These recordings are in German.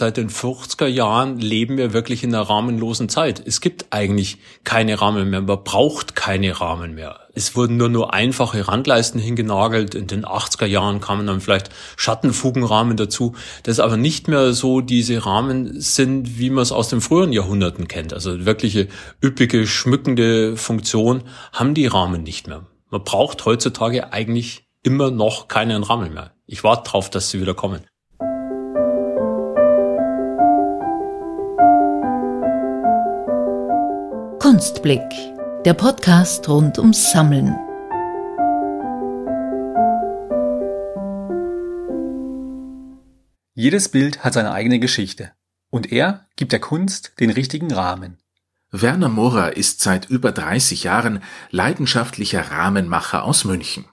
seit den 40er Jahren leben wir wirklich in einer rahmenlosen Zeit. Es gibt eigentlich keine Rahmen mehr. Man braucht keine Rahmen mehr. Es wurden nur nur einfache Randleisten hingenagelt. In den 80er Jahren kamen dann vielleicht Schattenfugenrahmen dazu. Das ist aber nicht mehr so diese Rahmen sind, wie man es aus den früheren Jahrhunderten kennt. Also wirkliche üppige, schmückende Funktion haben die Rahmen nicht mehr. Man braucht heutzutage eigentlich immer noch keinen Rahmen mehr. Ich warte drauf, dass sie wieder kommen. Kunstblick, der Podcast rund ums Sammeln. Jedes Bild hat seine eigene Geschichte. Und er gibt der Kunst den richtigen Rahmen. Werner Morer ist seit über 30 Jahren leidenschaftlicher Rahmenmacher aus München.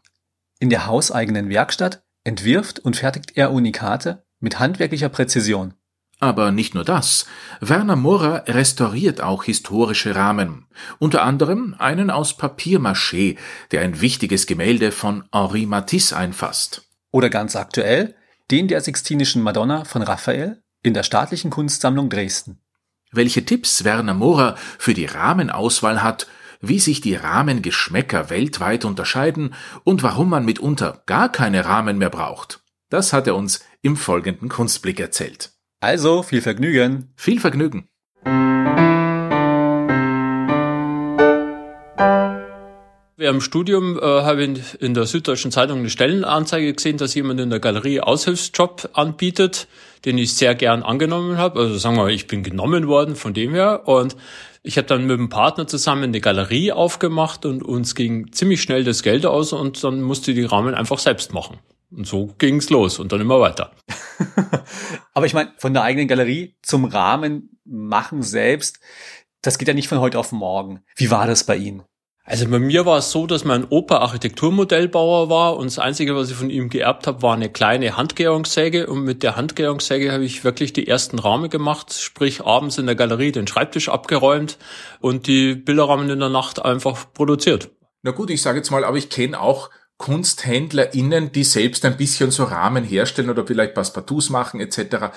In der hauseigenen Werkstatt entwirft und fertigt er Unikate mit handwerklicher Präzision. Aber nicht nur das. Werner Morer restauriert auch historische Rahmen. Unter anderem einen aus Papiermaché, der ein wichtiges Gemälde von Henri Matisse einfasst. Oder ganz aktuell den der Sixtinischen Madonna von Raphael in der Staatlichen Kunstsammlung Dresden. Welche Tipps Werner Morer für die Rahmenauswahl hat, wie sich die Rahmengeschmäcker weltweit unterscheiden und warum man mitunter gar keine Rahmen mehr braucht. Das hat er uns im folgenden Kunstblick erzählt. Also viel Vergnügen. Viel Vergnügen. Während dem Studium äh, habe ich in der Süddeutschen Zeitung eine Stellenanzeige gesehen, dass jemand in der Galerie Aushilfsjob anbietet, den ich sehr gern angenommen habe. Also sagen wir mal, ich bin genommen worden von dem her. Und ich habe dann mit dem Partner zusammen eine Galerie aufgemacht und uns ging ziemlich schnell das Geld aus und dann musste die Rahmen einfach selbst machen. Und so ging's los und dann immer weiter. Aber ich meine, von der eigenen Galerie zum Rahmen machen selbst, das geht ja nicht von heute auf morgen. Wie war das bei Ihnen? Also bei mir war es so, dass mein Opa Architekturmodellbauer war und das Einzige, was ich von ihm geerbt habe, war eine kleine Handgärungssäge und mit der Handgärungssäge habe ich wirklich die ersten Rahmen gemacht, sprich abends in der Galerie den Schreibtisch abgeräumt und die Bilderrahmen in der Nacht einfach produziert. Na gut, ich sage jetzt mal, aber ich kenne auch KunsthändlerInnen, die selbst ein bisschen so Rahmen herstellen oder vielleicht Passepartouts machen etc.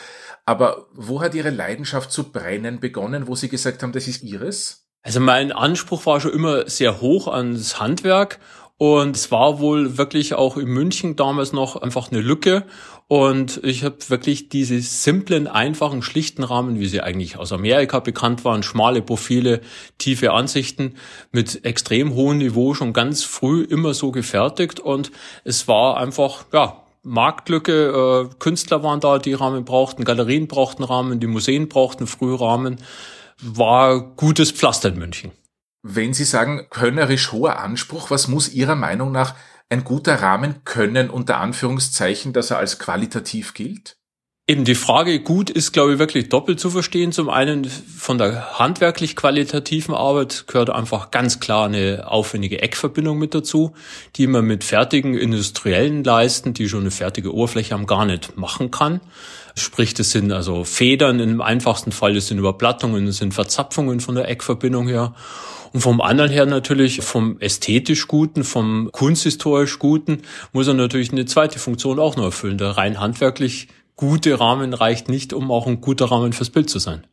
Aber wo hat Ihre Leidenschaft zu brennen begonnen, wo Sie gesagt haben, das ist Ihres? Also mein Anspruch war schon immer sehr hoch ans Handwerk und es war wohl wirklich auch in München damals noch einfach eine Lücke. Und ich habe wirklich diese simplen, einfachen, schlichten Rahmen, wie sie eigentlich aus Amerika bekannt waren, schmale Profile, tiefe Ansichten mit extrem hohem Niveau schon ganz früh immer so gefertigt. Und es war einfach, ja, Marktlücke, äh, Künstler waren da, die Rahmen brauchten, Galerien brauchten Rahmen, die Museen brauchten Frührahmen. War gutes Pflaster in München. Wenn Sie sagen, könnerisch hoher Anspruch, was muss Ihrer Meinung nach ein guter Rahmen können, unter Anführungszeichen, dass er als qualitativ gilt? Eben die Frage gut ist, glaube ich, wirklich doppelt zu verstehen. Zum einen von der handwerklich qualitativen Arbeit gehört einfach ganz klar eine aufwendige Eckverbindung mit dazu, die man mit fertigen industriellen Leisten, die schon eine fertige Oberfläche haben, gar nicht machen kann. Sprich, das sind also Federn im einfachsten Fall, das sind Überplattungen, das sind Verzapfungen von der Eckverbindung her. Und vom anderen her natürlich vom ästhetisch Guten, vom kunsthistorisch Guten muss er natürlich eine zweite Funktion auch noch erfüllen. Der rein handwerklich gute Rahmen reicht nicht, um auch ein guter Rahmen fürs Bild zu sein.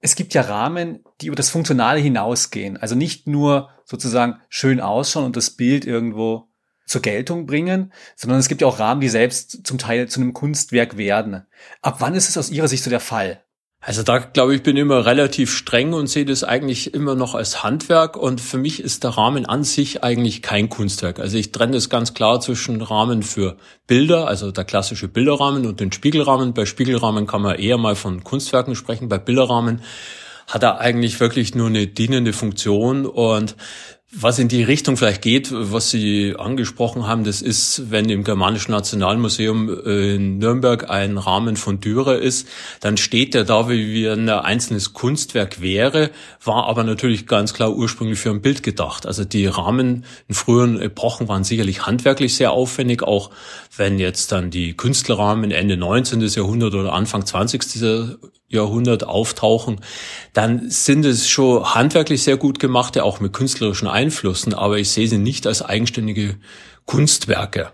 Es gibt ja Rahmen, die über das Funktionale hinausgehen. Also nicht nur sozusagen schön ausschauen und das Bild irgendwo zur Geltung bringen, sondern es gibt ja auch Rahmen, die selbst zum Teil zu einem Kunstwerk werden. Ab wann ist es aus Ihrer Sicht so der Fall? Also da glaube ich, bin immer relativ streng und sehe das eigentlich immer noch als Handwerk und für mich ist der Rahmen an sich eigentlich kein Kunstwerk. Also ich trenne das ganz klar zwischen Rahmen für Bilder, also der klassische Bilderrahmen und den Spiegelrahmen. Bei Spiegelrahmen kann man eher mal von Kunstwerken sprechen, bei Bilderrahmen hat er eigentlich wirklich nur eine dienende Funktion und was in die Richtung vielleicht geht, was Sie angesprochen haben, das ist, wenn im Germanischen Nationalmuseum äh, in Nürnberg ein Rahmen von Dürer ist, dann steht der da, wie ein einzelnes Kunstwerk wäre, war aber natürlich ganz klar ursprünglich für ein Bild gedacht. Also die Rahmen in früheren Epochen waren sicherlich handwerklich sehr aufwendig, auch wenn jetzt dann die Künstlerrahmen Ende 19. Jahrhundert oder Anfang 20. Jahrhundert auftauchen, dann sind es schon handwerklich sehr gut gemachte, auch mit künstlerischen Einflüssen, aber ich sehe sie nicht als eigenständige Kunstwerke.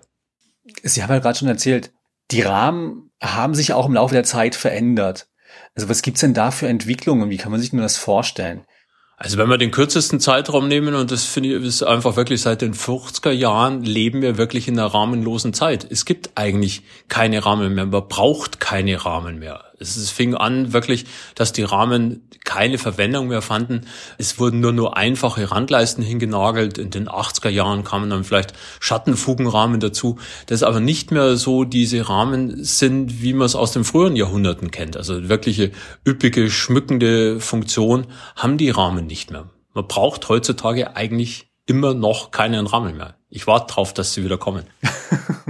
Sie haben ja gerade schon erzählt, die Rahmen haben sich auch im Laufe der Zeit verändert. Also was gibt's denn da für Entwicklungen? Wie kann man sich nur das vorstellen? Also wenn wir den kürzesten Zeitraum nehmen, und das finde ich ist einfach wirklich seit den 40er Jahren, leben wir wirklich in einer rahmenlosen Zeit. Es gibt eigentlich keine Rahmen mehr. Man braucht keine Rahmen mehr. Es fing an wirklich, dass die Rahmen keine Verwendung mehr fanden. Es wurden nur nur einfache Randleisten hingenagelt. In den 80er Jahren kamen dann vielleicht Schattenfugenrahmen dazu. Das aber nicht mehr so diese Rahmen sind, wie man es aus den früheren Jahrhunderten kennt. Also wirkliche üppige, schmückende Funktion haben die Rahmen nicht mehr. Man braucht heutzutage eigentlich immer noch keinen Rahmen mehr. Ich warte drauf, dass sie wieder kommen.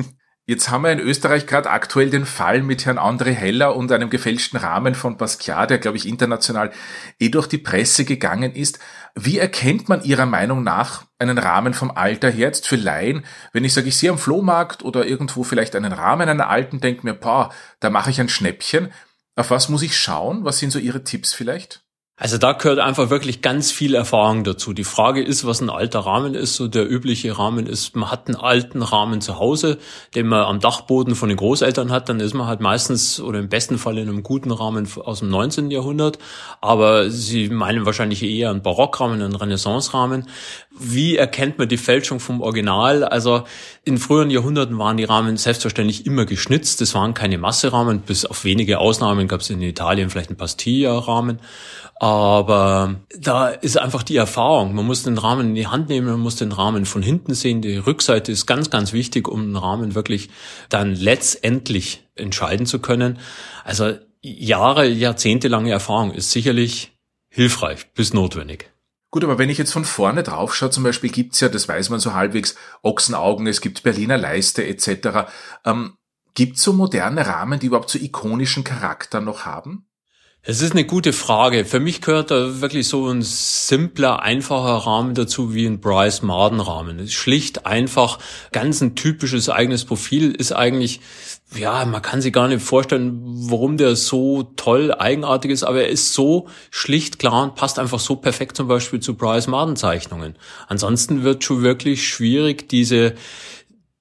Jetzt haben wir in Österreich gerade aktuell den Fall mit Herrn André Heller und einem gefälschten Rahmen von Basquiat, der, glaube ich, international eh durch die Presse gegangen ist. Wie erkennt man Ihrer Meinung nach einen Rahmen vom Alter her jetzt für Laien? Wenn ich sage, ich sehe am Flohmarkt oder irgendwo vielleicht einen Rahmen einer alten, denke mir, boah, da mache ich ein Schnäppchen. Auf was muss ich schauen? Was sind so Ihre Tipps vielleicht? Also da gehört einfach wirklich ganz viel Erfahrung dazu. Die Frage ist, was ein alter Rahmen ist. So der übliche Rahmen ist, man hat einen alten Rahmen zu Hause, den man am Dachboden von den Großeltern hat, dann ist man halt meistens oder im besten Fall in einem guten Rahmen aus dem 19. Jahrhundert. Aber Sie meinen wahrscheinlich eher einen Barockrahmen, einen Renaissance-Rahmen. Wie erkennt man die Fälschung vom Original? Also in früheren Jahrhunderten waren die Rahmen selbstverständlich immer geschnitzt. Es waren keine Masserahmen. Bis auf wenige Ausnahmen gab es in Italien vielleicht einen Pastilla-Rahmen. Aber da ist einfach die Erfahrung. Man muss den Rahmen in die Hand nehmen, man muss den Rahmen von hinten sehen. Die Rückseite ist ganz, ganz wichtig, um den Rahmen wirklich dann letztendlich entscheiden zu können. Also Jahre, jahrzehntelange Erfahrung ist sicherlich hilfreich bis notwendig. Gut, aber wenn ich jetzt von vorne drauf schaue, zum Beispiel gibt's ja, das weiß man so halbwegs, Ochsenaugen, es gibt Berliner Leiste etc. Ähm, gibt's so moderne Rahmen, die überhaupt so ikonischen Charakter noch haben? Es ist eine gute Frage. Für mich gehört da wirklich so ein simpler, einfacher Rahmen dazu wie ein Bryce Marden Rahmen. Schlicht, einfach, ganz ein typisches eigenes Profil ist eigentlich, ja, man kann sich gar nicht vorstellen, warum der so toll, eigenartig ist, aber er ist so schlicht, klar und passt einfach so perfekt zum Beispiel zu Bryce Marden Zeichnungen. Ansonsten wird schon wirklich schwierig, diese,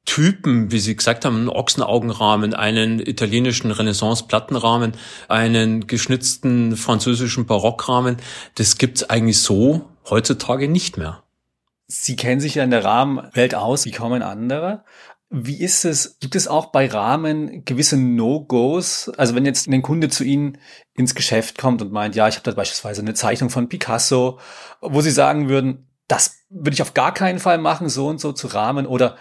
Typen, wie Sie gesagt haben, einen Ochsenaugenrahmen, einen italienischen Renaissance-Plattenrahmen, einen geschnitzten französischen Barockrahmen. Das gibt's eigentlich so heutzutage nicht mehr. Sie kennen sich ja in der Rahmenwelt aus wie kaum ein anderer. Wie ist es? Gibt es auch bei Rahmen gewisse No-Gos? Also wenn jetzt ein Kunde zu Ihnen ins Geschäft kommt und meint, ja, ich habe da beispielsweise eine Zeichnung von Picasso, wo Sie sagen würden, das würde ich auf gar keinen Fall machen, so und so zu rahmen oder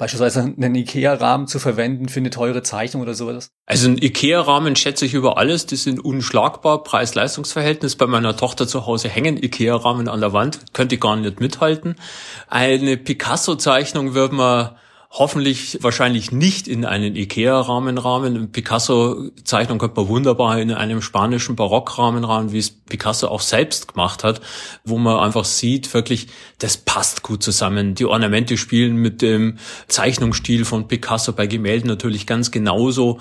beispielsweise einen IKEA-Rahmen zu verwenden für eine teure Zeichnung oder sowas? Also ein IKEA-Rahmen schätze ich über alles. Die sind unschlagbar. Preis-Leistungs-Verhältnis. Bei meiner Tochter zu Hause hängen IKEA-Rahmen an der Wand. Könnte ich gar nicht mithalten. Eine Picasso-Zeichnung wird man hoffentlich wahrscheinlich nicht in einen Ikea-Rahmen rahmen. Picasso-Zeichnung könnte man wunderbar in einem spanischen Barockrahmen rahmen, wie es Picasso auch selbst gemacht hat, wo man einfach sieht, wirklich, das passt gut zusammen. Die Ornamente spielen mit dem Zeichnungsstil von Picasso bei Gemälden natürlich ganz genauso.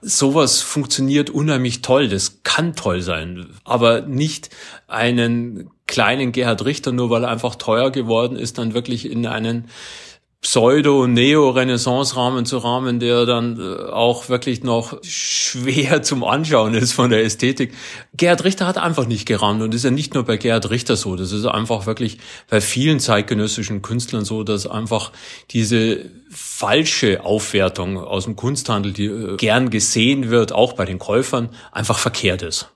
Sowas funktioniert unheimlich toll. Das kann toll sein, aber nicht einen kleinen Gerhard Richter, nur weil er einfach teuer geworden ist, dann wirklich in einen Pseudo-Neo-Renaissance-Rahmen zu rahmen, der dann äh, auch wirklich noch schwer zum Anschauen ist von der Ästhetik. Gerhard Richter hat einfach nicht gerahmt und ist ja nicht nur bei Gerhard Richter so, das ist einfach wirklich bei vielen zeitgenössischen Künstlern so, dass einfach diese falsche Aufwertung aus dem Kunsthandel, die äh, gern gesehen wird, auch bei den Käufern, einfach verkehrt ist.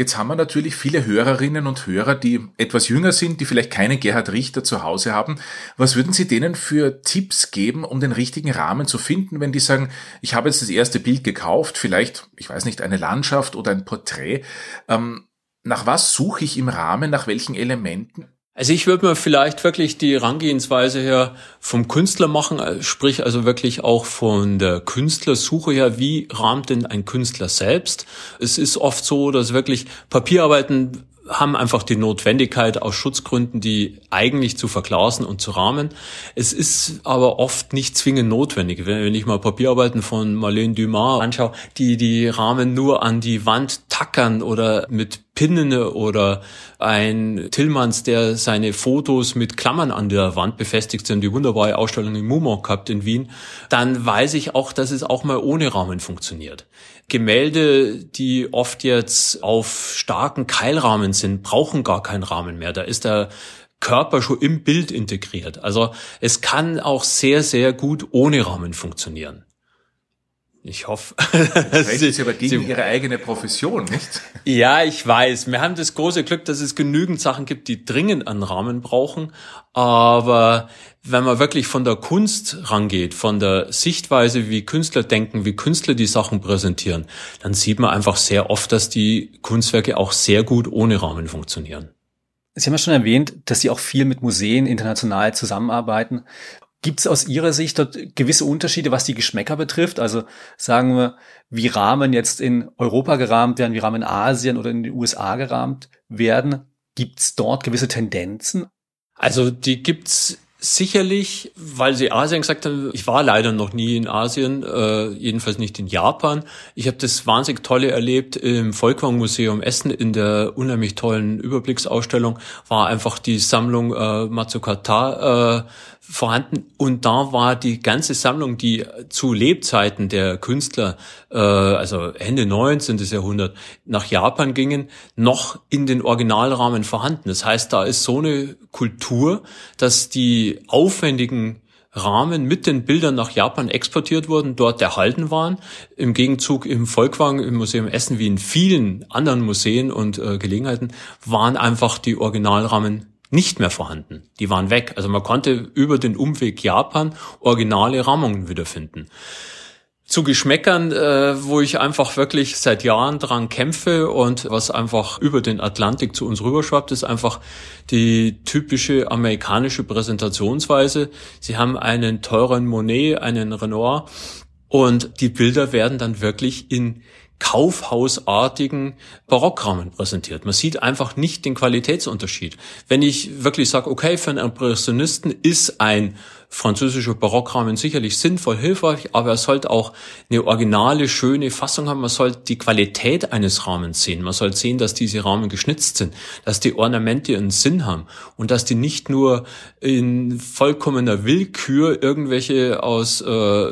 Jetzt haben wir natürlich viele Hörerinnen und Hörer, die etwas jünger sind, die vielleicht keinen Gerhard Richter zu Hause haben. Was würden Sie denen für Tipps geben, um den richtigen Rahmen zu finden, wenn die sagen, ich habe jetzt das erste Bild gekauft, vielleicht, ich weiß nicht, eine Landschaft oder ein Porträt. Ähm, nach was suche ich im Rahmen, nach welchen Elementen? Also ich würde mir vielleicht wirklich die Herangehensweise her vom Künstler machen, äh, sprich also wirklich auch von der Künstlersuche her, wie rahmt denn ein Künstler selbst? Es ist oft so, dass wirklich Papierarbeiten haben einfach die Notwendigkeit aus Schutzgründen, die eigentlich zu verglasen und zu rahmen. Es ist aber oft nicht zwingend notwendig. Wenn ich mal Papierarbeiten von Marlene Dumas anschaue, die die Rahmen nur an die Wand Tackern oder mit Pinnen oder ein Tillmanns, der seine Fotos mit Klammern an der Wand befestigt sind, die wunderbare Ausstellung im Mumok gehabt in Wien, dann weiß ich auch, dass es auch mal ohne Rahmen funktioniert. Gemälde, die oft jetzt auf starken Keilrahmen sind, brauchen gar keinen Rahmen mehr. Da ist der Körper schon im Bild integriert. Also es kann auch sehr, sehr gut ohne Rahmen funktionieren. Ich hoffe. Das ist aber gegen Sie, Ihre eigene Profession, nicht? Ja, ich weiß. Wir haben das große Glück, dass es genügend Sachen gibt, die dringend einen Rahmen brauchen. Aber wenn man wirklich von der Kunst rangeht, von der Sichtweise, wie Künstler denken, wie Künstler die Sachen präsentieren, dann sieht man einfach sehr oft, dass die Kunstwerke auch sehr gut ohne Rahmen funktionieren. Sie haben ja schon erwähnt, dass Sie auch viel mit Museen international zusammenarbeiten. Gibt es aus Ihrer Sicht dort gewisse Unterschiede, was die Geschmäcker betrifft? Also sagen wir, wie Rahmen jetzt in Europa gerahmt werden, wie Rahmen in Asien oder in den USA gerahmt werden. Gibt es dort gewisse Tendenzen? Also die gibt's Sicherlich, weil Sie Asien gesagt haben, ich war leider noch nie in Asien, äh, jedenfalls nicht in Japan. Ich habe das wahnsinnig tolle erlebt im Volkwang Museum Essen in der unheimlich tollen Überblicksausstellung war einfach die Sammlung äh, Matsukata äh, vorhanden und da war die ganze Sammlung, die zu Lebzeiten der Künstler, äh, also Ende 19. Jahrhundert, nach Japan gingen, noch in den Originalrahmen vorhanden. Das heißt, da ist so eine Kultur, dass die aufwendigen Rahmen mit den Bildern nach Japan exportiert wurden, dort erhalten waren. Im Gegenzug im Volkwang, im Museum Essen, wie in vielen anderen Museen und äh, Gelegenheiten, waren einfach die Originalrahmen nicht mehr vorhanden. Die waren weg. Also man konnte über den Umweg Japan originale Rahmungen wiederfinden. Zu Geschmäckern, äh, wo ich einfach wirklich seit Jahren dran kämpfe und was einfach über den Atlantik zu uns rüberschwappt, ist einfach die typische amerikanische Präsentationsweise. Sie haben einen teuren Monet, einen Renoir und die Bilder werden dann wirklich in kaufhausartigen Barockrahmen präsentiert. Man sieht einfach nicht den Qualitätsunterschied. Wenn ich wirklich sage, okay, für einen Impressionisten ist ein französischer Barockrahmen sicherlich sinnvoll, hilfreich, aber er sollte auch eine originale, schöne Fassung haben. Man sollte die Qualität eines Rahmens sehen. Man sollte sehen, dass diese Rahmen geschnitzt sind, dass die Ornamente einen Sinn haben und dass die nicht nur in vollkommener Willkür irgendwelche aus, äh,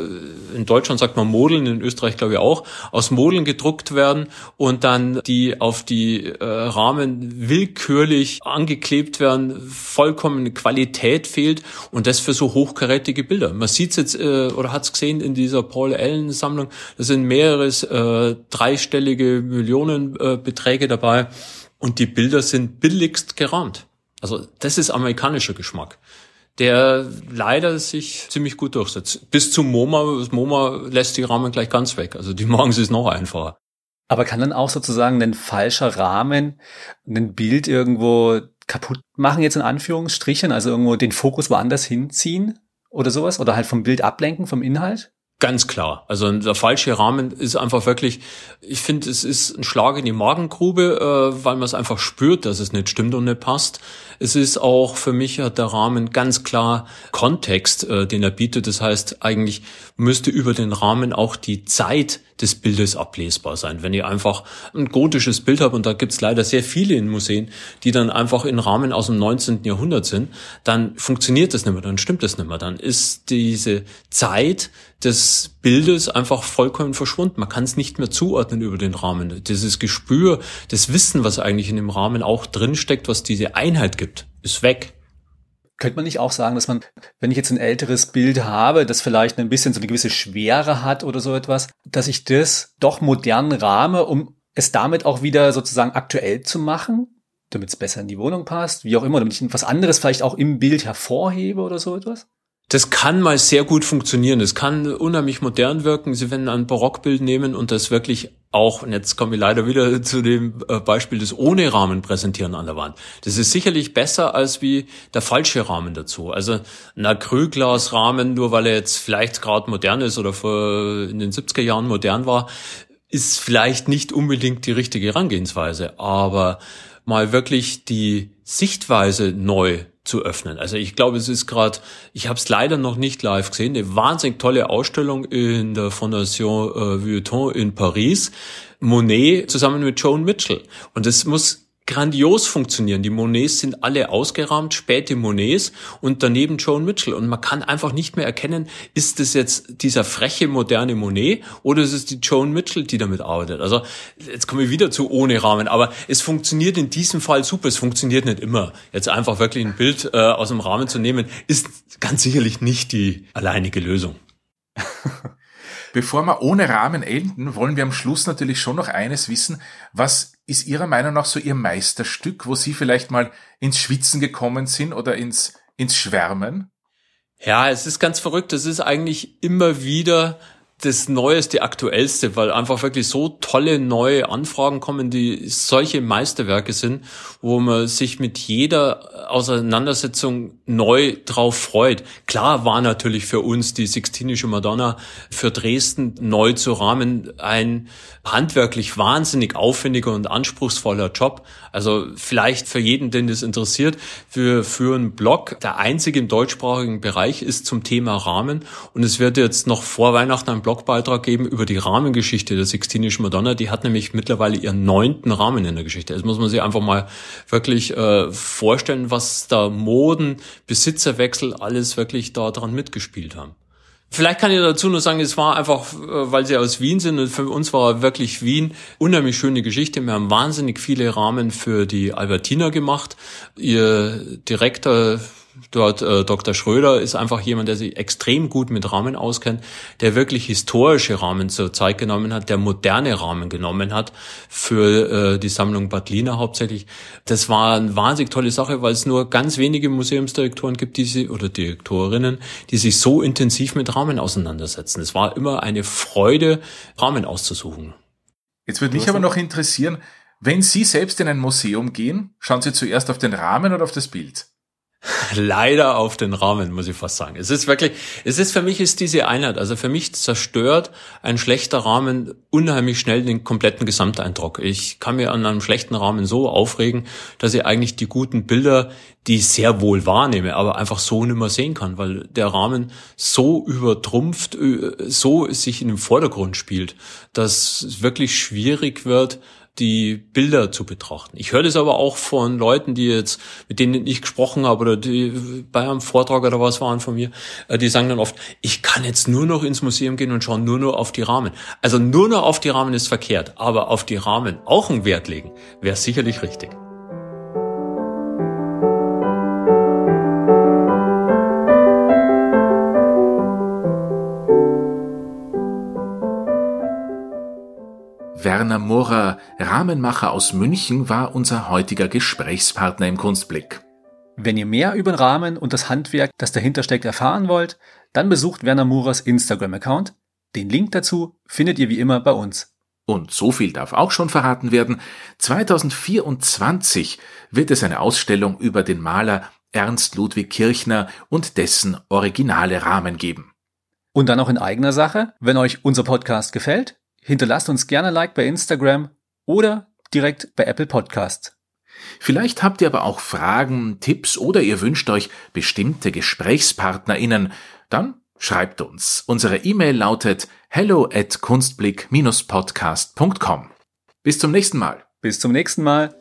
in Deutschland sagt man Modeln, in Österreich glaube ich auch, aus Modeln gedruckt werden und dann die auf die äh, Rahmen willkürlich angeklebt werden, vollkommene Qualität fehlt und das für so hoch hochkarätige Bilder. Man sieht es jetzt äh, oder hat es gesehen in dieser Paul Allen Sammlung. Da sind mehrere äh, dreistellige Millionenbeträge äh, dabei und die Bilder sind billigst gerahmt. Also das ist amerikanischer Geschmack der leider sich ziemlich gut durchsetzt. Bis zum MoMA, das MoMA lässt die Rahmen gleich ganz weg. Also die morgen ist noch einfacher. Aber kann dann auch sozusagen ein falscher Rahmen ein Bild irgendwo kaputt machen, jetzt in Anführungsstrichen, also irgendwo den Fokus woanders hinziehen oder sowas? Oder halt vom Bild ablenken, vom Inhalt? Ganz klar. Also der falsche Rahmen ist einfach wirklich, ich finde, es ist ein Schlag in die Magengrube, äh, weil man es einfach spürt, dass es nicht stimmt und nicht passt. Es ist auch für mich hat der Rahmen ganz klar Kontext, äh, den er bietet. Das heißt, eigentlich müsste über den Rahmen auch die Zeit des Bildes ablesbar sein. Wenn ich einfach ein gotisches Bild habe, und da gibt's leider sehr viele in Museen, die dann einfach in Rahmen aus dem 19. Jahrhundert sind, dann funktioniert das nicht mehr, dann stimmt das nicht mehr. Dann ist diese Zeit des Bildes einfach vollkommen verschwunden. Man kann es nicht mehr zuordnen über den Rahmen. Dieses Gespür, das Wissen, was eigentlich in dem Rahmen auch drinsteckt, was diese Einheit gibt, ist weg. Könnte man nicht auch sagen, dass man, wenn ich jetzt ein älteres Bild habe, das vielleicht ein bisschen so eine gewisse Schwere hat oder so etwas, dass ich das doch modern rahme, um es damit auch wieder sozusagen aktuell zu machen, damit es besser in die Wohnung passt, wie auch immer, damit ich was anderes vielleicht auch im Bild hervorhebe oder so etwas? Das kann mal sehr gut funktionieren. Das kann unheimlich modern wirken. Sie werden ein Barockbild nehmen und das wirklich auch, und jetzt komme ich leider wieder zu dem äh, Beispiel des ohne Rahmen präsentieren an der Wand. Das ist sicherlich besser als wie der falsche Rahmen dazu. Also ein Acrylglasrahmen, nur weil er jetzt vielleicht gerade modern ist oder vor in den 70er Jahren modern war, ist vielleicht nicht unbedingt die richtige Herangehensweise. Aber mal wirklich die Sichtweise neu zu öffnen. Also ich glaube, es ist gerade, ich habe es leider noch nicht live gesehen, eine wahnsinnig tolle Ausstellung in der Fondation äh, Vuitton in Paris. Monet zusammen mit Joan Mitchell. Und das muss grandios funktionieren. Die Monets sind alle ausgerahmt, späte Monets und daneben Joan Mitchell. Und man kann einfach nicht mehr erkennen, ist das jetzt dieser freche, moderne Monet oder ist es die Joan Mitchell, die damit arbeitet. Also jetzt komme ich wieder zu ohne Rahmen, aber es funktioniert in diesem Fall super. Es funktioniert nicht immer. Jetzt einfach wirklich ein Bild äh, aus dem Rahmen zu nehmen, ist ganz sicherlich nicht die alleinige Lösung. Bevor wir ohne Rahmen enden, wollen wir am Schluss natürlich schon noch eines wissen. Was ist Ihrer Meinung nach so Ihr Meisterstück, wo Sie vielleicht mal ins Schwitzen gekommen sind oder ins, ins Schwärmen? Ja, es ist ganz verrückt. Es ist eigentlich immer wieder das Neueste, Aktuellste, weil einfach wirklich so tolle neue Anfragen kommen, die solche Meisterwerke sind, wo man sich mit jeder Auseinandersetzung neu drauf freut. Klar war natürlich für uns die Sixtinische Madonna für Dresden neu zu rahmen ein handwerklich wahnsinnig aufwendiger und anspruchsvoller Job. Also vielleicht für jeden, den das interessiert, für einen Blog, der einzige im deutschsprachigen Bereich ist zum Thema Rahmen und es wird jetzt noch vor Weihnachten ein Blogbeitrag geben über die Rahmengeschichte der Sixtinischen Madonna. Die hat nämlich mittlerweile ihren neunten Rahmen in der Geschichte. Das muss man sich einfach mal wirklich äh, vorstellen, was da Moden, Besitzerwechsel alles wirklich da mitgespielt haben. Vielleicht kann ich dazu nur sagen, es war einfach, äh, weil sie aus Wien sind und für uns war wirklich Wien unheimlich schöne Geschichte. Wir haben wahnsinnig viele Rahmen für die Albertina gemacht. Ihr Direktor dort äh, Dr. Schröder ist einfach jemand, der sich extrem gut mit Rahmen auskennt, der wirklich historische Rahmen zur Zeit genommen hat, der moderne Rahmen genommen hat für äh, die Sammlung Bad Lina hauptsächlich. Das war eine wahnsinnig tolle Sache, weil es nur ganz wenige Museumsdirektoren gibt, die sie, oder Direktorinnen, die sich so intensiv mit Rahmen auseinandersetzen. Es war immer eine Freude, Rahmen auszusuchen. Jetzt würde mich aber noch interessieren, wenn Sie selbst in ein Museum gehen, schauen Sie zuerst auf den Rahmen oder auf das Bild? Leider auf den Rahmen, muss ich fast sagen. Es ist wirklich, es ist für mich ist diese Einheit, also für mich zerstört ein schlechter Rahmen unheimlich schnell den kompletten Gesamteindruck. Ich kann mir an einem schlechten Rahmen so aufregen, dass ich eigentlich die guten Bilder, die ich sehr wohl wahrnehme, aber einfach so nicht mehr sehen kann, weil der Rahmen so übertrumpft, äh, so sich in den Vordergrund spielt, dass es wirklich schwierig wird, die Bilder zu betrachten. Ich höre das aber auch von Leuten, die jetzt, mit denen ich gesprochen habe oder die bei einem Vortrag oder was waren von mir, äh, die sagen dann oft, ich kann jetzt nur noch ins Museum gehen und schauen nur noch auf die Rahmen. Also nur noch auf die Rahmen ist verkehrt, aber auf die Rahmen auch einen Wert legen, wäre sicherlich richtig. Werner Morer, Rahmenmacher aus München, war unser heutiger Gesprächspartner im Kunstblick. Wenn ihr mehr über den Rahmen und das Handwerk, das dahinter steckt, erfahren wollt, dann besucht Werner Morers Instagram-Account. Den Link dazu findet ihr wie immer bei uns. Und so viel darf auch schon verraten werden. 2024 wird es eine Ausstellung über den Maler Ernst Ludwig Kirchner und dessen originale Rahmen geben. Und dann auch in eigener Sache, wenn euch unser Podcast gefällt, Hinterlasst uns gerne Like bei Instagram oder direkt bei Apple Podcasts. Vielleicht habt ihr aber auch Fragen, Tipps oder ihr wünscht euch bestimmte GesprächspartnerInnen. Dann schreibt uns. Unsere E-Mail lautet hello at kunstblick-podcast.com. Bis zum nächsten Mal. Bis zum nächsten Mal.